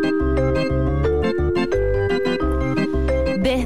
Thank you.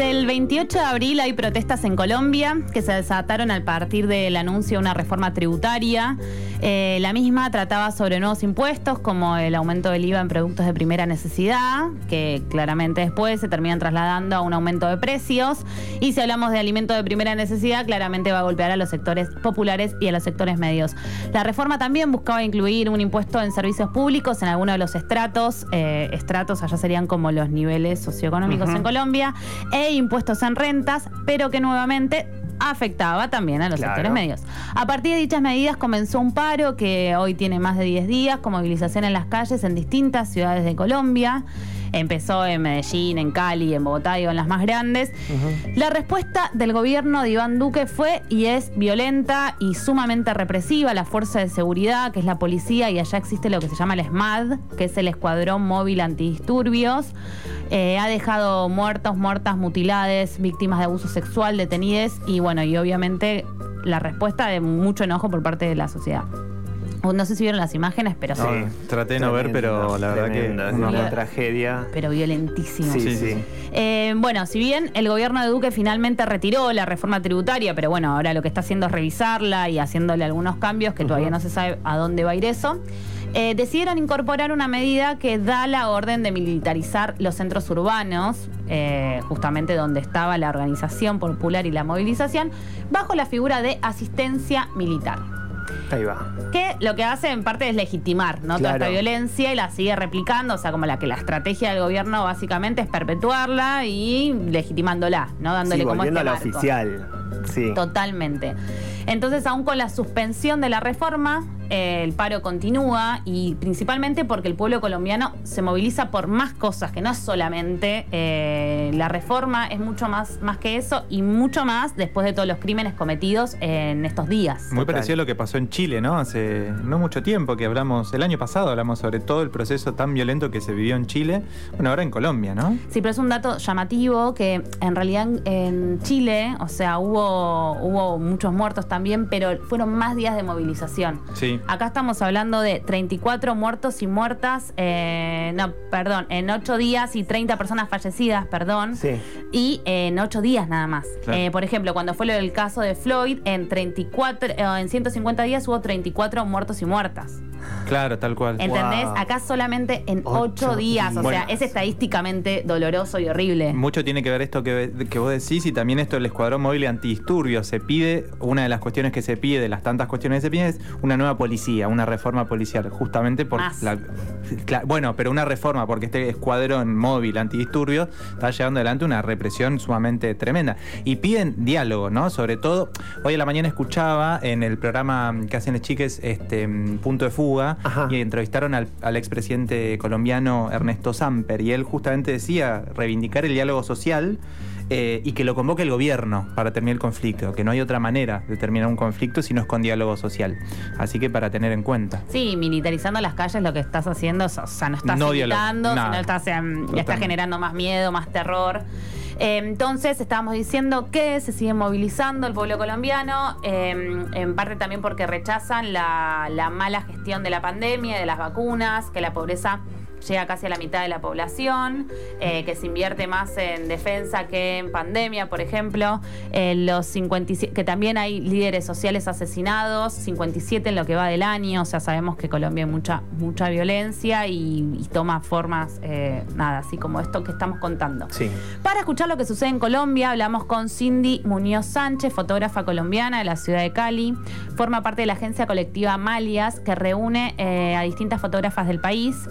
Desde el 28 de abril hay protestas en Colombia que se desataron al partir del anuncio de una reforma tributaria. Eh, la misma trataba sobre nuevos impuestos como el aumento del IVA en productos de primera necesidad, que claramente después se terminan trasladando a un aumento de precios. Y si hablamos de alimentos de primera necesidad, claramente va a golpear a los sectores populares y a los sectores medios. La reforma también buscaba incluir un impuesto en servicios públicos en algunos de los estratos. Eh, estratos allá serían como los niveles socioeconómicos en Colombia e impuestos en rentas, pero que nuevamente afectaba también a los sectores medios. A partir de dichas medidas comenzó un paro que hoy tiene más de 10 días con movilización en las calles en distintas ciudades de Colombia. Empezó en Medellín, en Cali, en Bogotá y en las más grandes. La respuesta del gobierno de Iván Duque fue y es violenta y sumamente represiva. La fuerza de seguridad, que es la policía, y allá existe lo que se llama el SMAD, que es el Escuadrón Móvil Antidisturbios. Eh, ha dejado muertos, muertas, mutilades, víctimas de abuso sexual, detenidas y bueno, y obviamente la respuesta de mucho enojo por parte de la sociedad. No sé si vieron las imágenes, pero sí. traté de no ver, pero la verdad que es una tragedia. Pero violentísima. Sí, sí. Eh, bueno, si bien el gobierno de Duque finalmente retiró la reforma tributaria, pero bueno, ahora lo que está haciendo es revisarla y haciéndole algunos cambios que todavía no se sabe a dónde va a ir eso. Eh, decidieron incorporar una medida que da la orden de militarizar los centros urbanos, eh, justamente donde estaba la organización popular y la movilización, bajo la figura de asistencia militar. Ahí va. Que lo que hace en parte es legitimar ¿no? toda esta violencia y la sigue replicando, o sea, como la que la estrategia del gobierno básicamente es perpetuarla y legitimándola, ¿no? Dándole como este a la oficial. Sí. Totalmente. Entonces, aún con la suspensión de la reforma, eh, el paro continúa y principalmente porque el pueblo colombiano se moviliza por más cosas, que no es solamente eh, la reforma, es mucho más, más que eso y mucho más después de todos los crímenes cometidos en estos días. Muy parecido a lo que pasó en Chile, ¿no? Hace no mucho tiempo que hablamos, el año pasado hablamos sobre todo el proceso tan violento que se vivió en Chile, bueno, ahora en Colombia, ¿no? Sí, pero es un dato llamativo que en realidad en Chile, o sea, hubo, hubo muchos muertos también, pero fueron más días de movilización. Sí. Acá estamos hablando de 34 muertos y muertas, eh, no, perdón, en 8 días y 30 personas fallecidas, perdón. Sí. Y en 8 días nada más. Eh, por ejemplo, cuando fue el caso de Floyd, en 34, eh, en 150 días hubo 34 muertos y muertas. Claro, tal cual. ¿Entendés? Acá solamente en 8 días, o sea, es estadísticamente doloroso y horrible. Mucho tiene que ver esto que, que vos decís y también esto del escuadrón móvil antidisturbios. Se pide, una de las cuestiones que se pide, de las tantas cuestiones que se piden, es una nueva policía, una reforma policial, justamente por la, bueno, pero una reforma porque este escuadrón móvil antidisturbios está llevando adelante una represión sumamente tremenda y piden diálogo, ¿no? Sobre todo, hoy a la mañana escuchaba en el programa que hacen las chiques, este Punto de Fuga, y entrevistaron al, al expresidente colombiano Ernesto Samper y él justamente decía reivindicar el diálogo social eh, y que lo convoque el gobierno para terminar el conflicto, que no hay otra manera de terminar un conflicto si no es con diálogo social. Así que para tener en cuenta. Sí, militarizando las calles lo que estás haciendo, o sea, no estás no sino estás, em, estás generando más miedo, más terror. Em, entonces, estábamos diciendo que se sigue movilizando el pueblo colombiano, em, en parte también porque rechazan la, la mala gestión de la pandemia, de las vacunas, que la pobreza llega casi a la mitad de la población, eh, que se invierte más en defensa que en pandemia, por ejemplo, eh, los 57, que también hay líderes sociales asesinados, 57 en lo que va del año, o sea, sabemos que Colombia hay mucha, mucha violencia y, toma formas, eh, nada, así como esto que estamos contando. Sí. Para escuchar lo que sucede en Colombia, hablamos con Cindy Muñoz Sánchez, fotógrafa colombiana de la ciudad de Cali, forma parte de la agencia colectiva Malias, que reúne a distintas fotógrafas del país.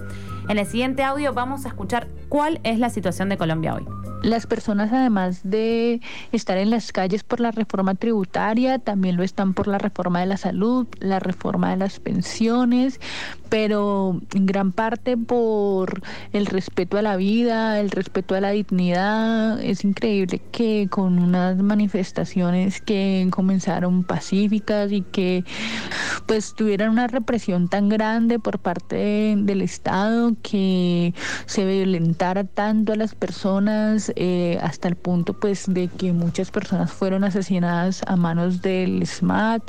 En el siguiente audio vamos a escuchar cuál es la situación de Colombia hoy. Las personas, además de estar en las calles por la reforma tributaria, también lo están por la reforma de la salud, la reforma de las pensiones, pero en gran parte por el respeto a la vida, el respeto a la dignidad. Es increíble que con unas manifestaciones que comenzaron pacíficas y que pues tuvieran una represión tan grande por parte del Estado que se violentó violentar tanto a las personas eh, hasta el punto pues de que muchas personas fueron asesinadas a manos del SMAT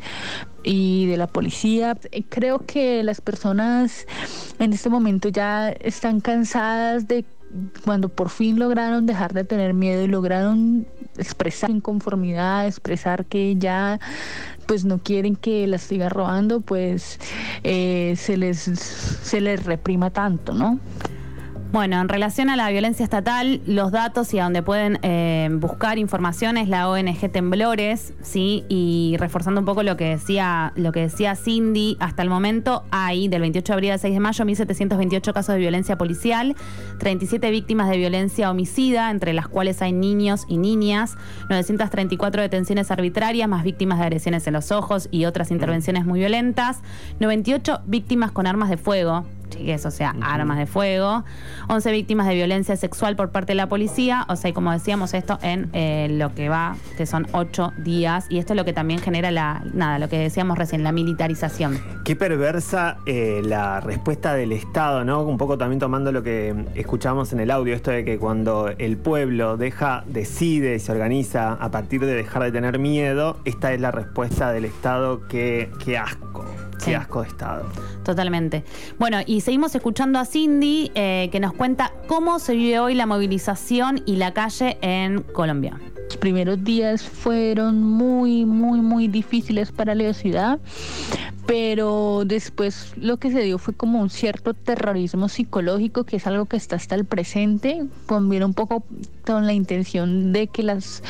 y de la policía. Creo que las personas en este momento ya están cansadas de cuando por fin lograron dejar de tener miedo y lograron expresar inconformidad, expresar que ya pues no quieren que las siga robando, pues eh, se les se les reprima tanto, ¿no? Bueno, en relación a la violencia estatal, los datos y a donde pueden eh, buscar información es la ONG Temblores, ¿sí? Y reforzando un poco lo que decía, lo que decía Cindy, hasta el momento hay, del 28 de abril al 6 de mayo, 1.728 casos de violencia policial, 37 víctimas de violencia homicida, entre las cuales hay niños y niñas, 934 detenciones arbitrarias, más víctimas de agresiones en los ojos y otras intervenciones muy violentas, 98 víctimas con armas de fuego, o sea, armas de fuego, 11 víctimas de violencia sexual por parte de la policía, o sea, y como decíamos esto en eh, lo que va, que son 8 días, y esto es lo que también genera la, nada, lo que decíamos recién, la militarización. Qué perversa eh, la respuesta del Estado, ¿no? Un poco también tomando lo que escuchamos en el audio, esto de que cuando el pueblo deja, decide, se organiza a partir de dejar de tener miedo, esta es la respuesta del Estado, que, qué asco. Qué asco de Estado. Totalmente. Bueno, y seguimos escuchando a Cindy, eh, que nos cuenta cómo se vive hoy la movilización y la calle en Colombia. Los primeros días fueron muy, muy, muy difíciles para la ciudad, pero después lo que se dio fue como un cierto terrorismo psicológico, que es algo que está hasta el presente, conviene un poco con la intención de que las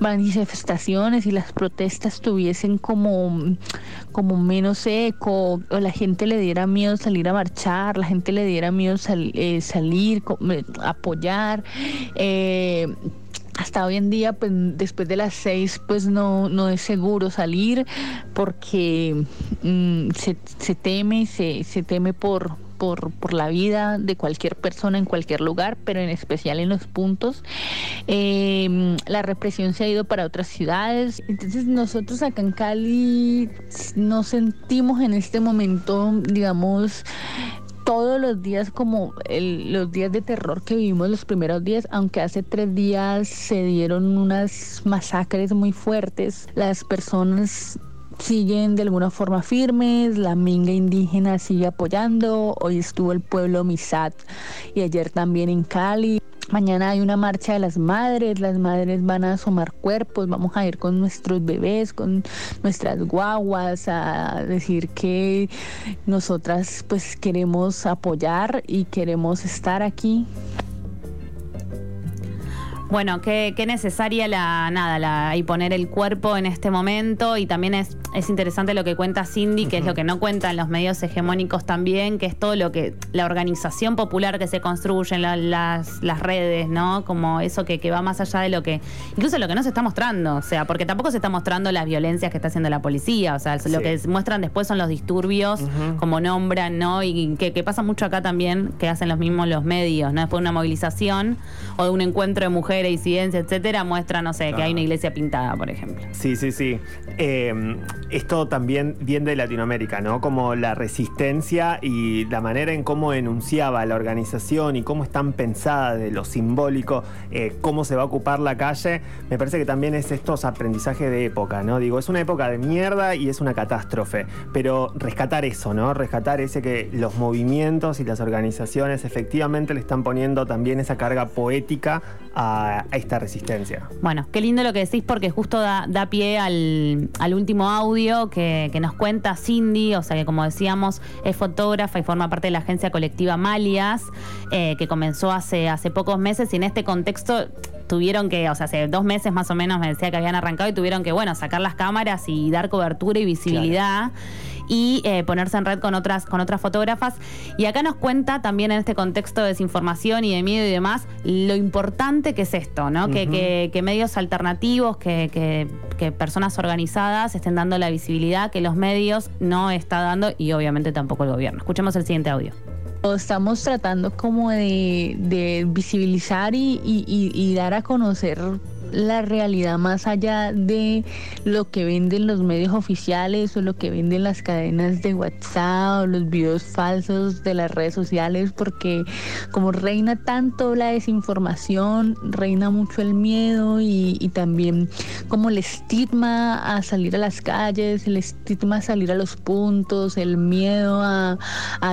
manifestaciones y las protestas tuviesen como, como menos eco, o la gente le diera miedo salir a marchar, la gente le diera miedo eh, salir, eh, apoyar. Eh, hasta hoy en día, pues después de las seis, pues no, no es seguro salir porque mm, se, se, teme, se, se teme por, por, por, la vida de cualquier persona en cualquier lugar, pero en especial en los puntos. Em, la represión se ha ido para otras ciudades. Entonces nosotros acá en Cali nos sentimos en este momento, digamos, todos los días como los días de terror que vivimos los primeros días, aunque hace tres días se dieron unas masacres muy fuertes, las personas siguen de alguna forma firmes, la minga indígena sigue apoyando, hoy estuvo el pueblo Misat y ayer también en Cali. Mañana hay una marcha de las madres, las madres van a asomar cuerpos, vamos a ir con nuestros bebés, con nuestras guaguas, a decir que nosotras pues queremos apoyar y queremos estar aquí. Bueno, qué, necesaria la nada, la, y poner el cuerpo en este momento. Y también es, es interesante lo que cuenta Cindy, que es lo que no cuentan los medios hegemónicos también, que es todo lo que, la organización popular que se construye en las, las redes, ¿no? Como eso que, que va más allá de lo que, incluso lo que no se está mostrando, o sea, porque tampoco se está mostrando las violencias que está haciendo la policía, o sea, lo que muestran después son los disturbios, como nombran, ¿no? Y que, que pasa mucho acá también, que hacen los mismos los medios, ¿no? Después de una movilización o de un encuentro de mujeres y ciencia, etcétera, muestra, no sé, que hay una iglesia pintada, por ejemplo. Sí, sí, sí. Eh, esto también viene de Latinoamérica, ¿no? Como la resistencia y la manera en cómo enunciaba la organización y cómo están pensadas de lo simbólico, eh, cómo se va a ocupar la calle, me parece que también es estos aprendizajes de época, ¿no? Digo, es una época de mierda y es una catástrofe, pero rescatar eso, ¿no? Rescatar ese que los movimientos y las organizaciones efectivamente le están poniendo también esa carga poética a a, esta resistencia. Bueno, qué lindo lo que decís porque justo da, pie al, último audio que, nos cuenta Cindy, o sea que como decíamos es fotógrafa y forma parte de la agencia colectiva Malias, eh, que comenzó hace, hace pocos meses y en este contexto tuvieron que, o sea, hace dos meses más o menos me decía que habían arrancado y tuvieron que, bueno, sacar las cámaras y dar cobertura y visibilidad y eh, ponerse en red con otras, con otras fotógrafas. Y acá nos cuenta también en este contexto de desinformación y de miedo y demás, lo importante que es esto, ¿no? que, que, medios alternativos, que, que, personas organizadas estén dando la visibilidad que los medios no está dando y obviamente tampoco el gobierno. Escuchemos el siguiente audio. Estamos tratando como de, visibilizar y, y dar a conocer la realidad más allá de lo que venden los medios oficiales o lo que venden las cadenas de WhatsApp o los videos falsos de las redes sociales, porque como reina tanto la desinformación, reina mucho el miedo y, también como el estigma a salir a las calles, el estigma a salir a los puntos, el miedo a,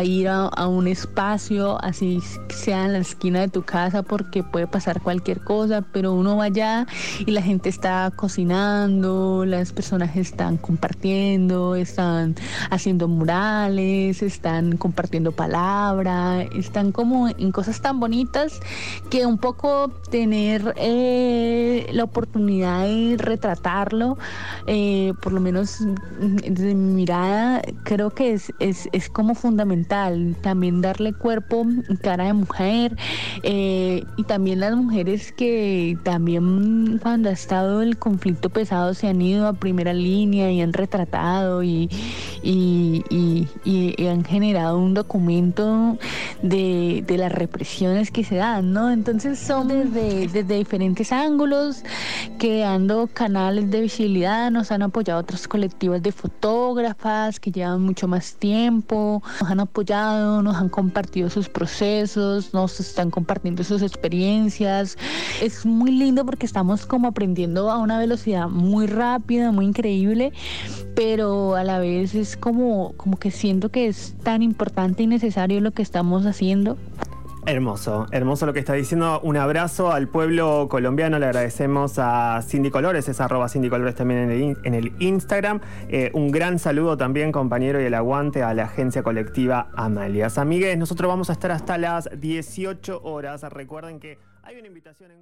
ir a, a un espacio, así sea en la esquina de tu casa, porque puede pasar cualquier cosa, pero uno va allá y la gente está cocinando, las personas están compartiendo, están haciendo murales, están compartiendo palabra, están como en cosas tan bonitas que un poco tener eh, la oportunidad de retratarlo, eh, por lo menos desde mi mirada, creo que es, es, es como fundamental también darle cuerpo, cara de mujer eh, y también las mujeres que también cuando ha estado el conflicto pesado se han ido a primera línea y han retratado y, y, han generado un documento de, las represiones que se dan, ¿no? Entonces son desde, desde diferentes ángulos, creando canales de visibilidad, nos han apoyado otros colectivos de fotógrafas que llevan mucho más tiempo, nos han apoyado, nos han compartido sus procesos, nos están compartiendo sus experiencias. Es muy lindo porque estamos como aprendiendo a una velocidad muy rápida, muy increíble, pero a la vez es como, como que siento que es tan importante y necesario lo que estamos haciendo. Hermoso, hermoso lo que está diciendo. Un abrazo al pueblo colombiano. Le agradecemos a Cindy Colores, es arroba Cindy Colores también en el, en el Instagram. Eh, un gran saludo también, compañero, y el aguante a la agencia colectiva Amalias. Amigues, nosotros vamos a estar hasta las 18 horas. Recuerden que hay una invitación en.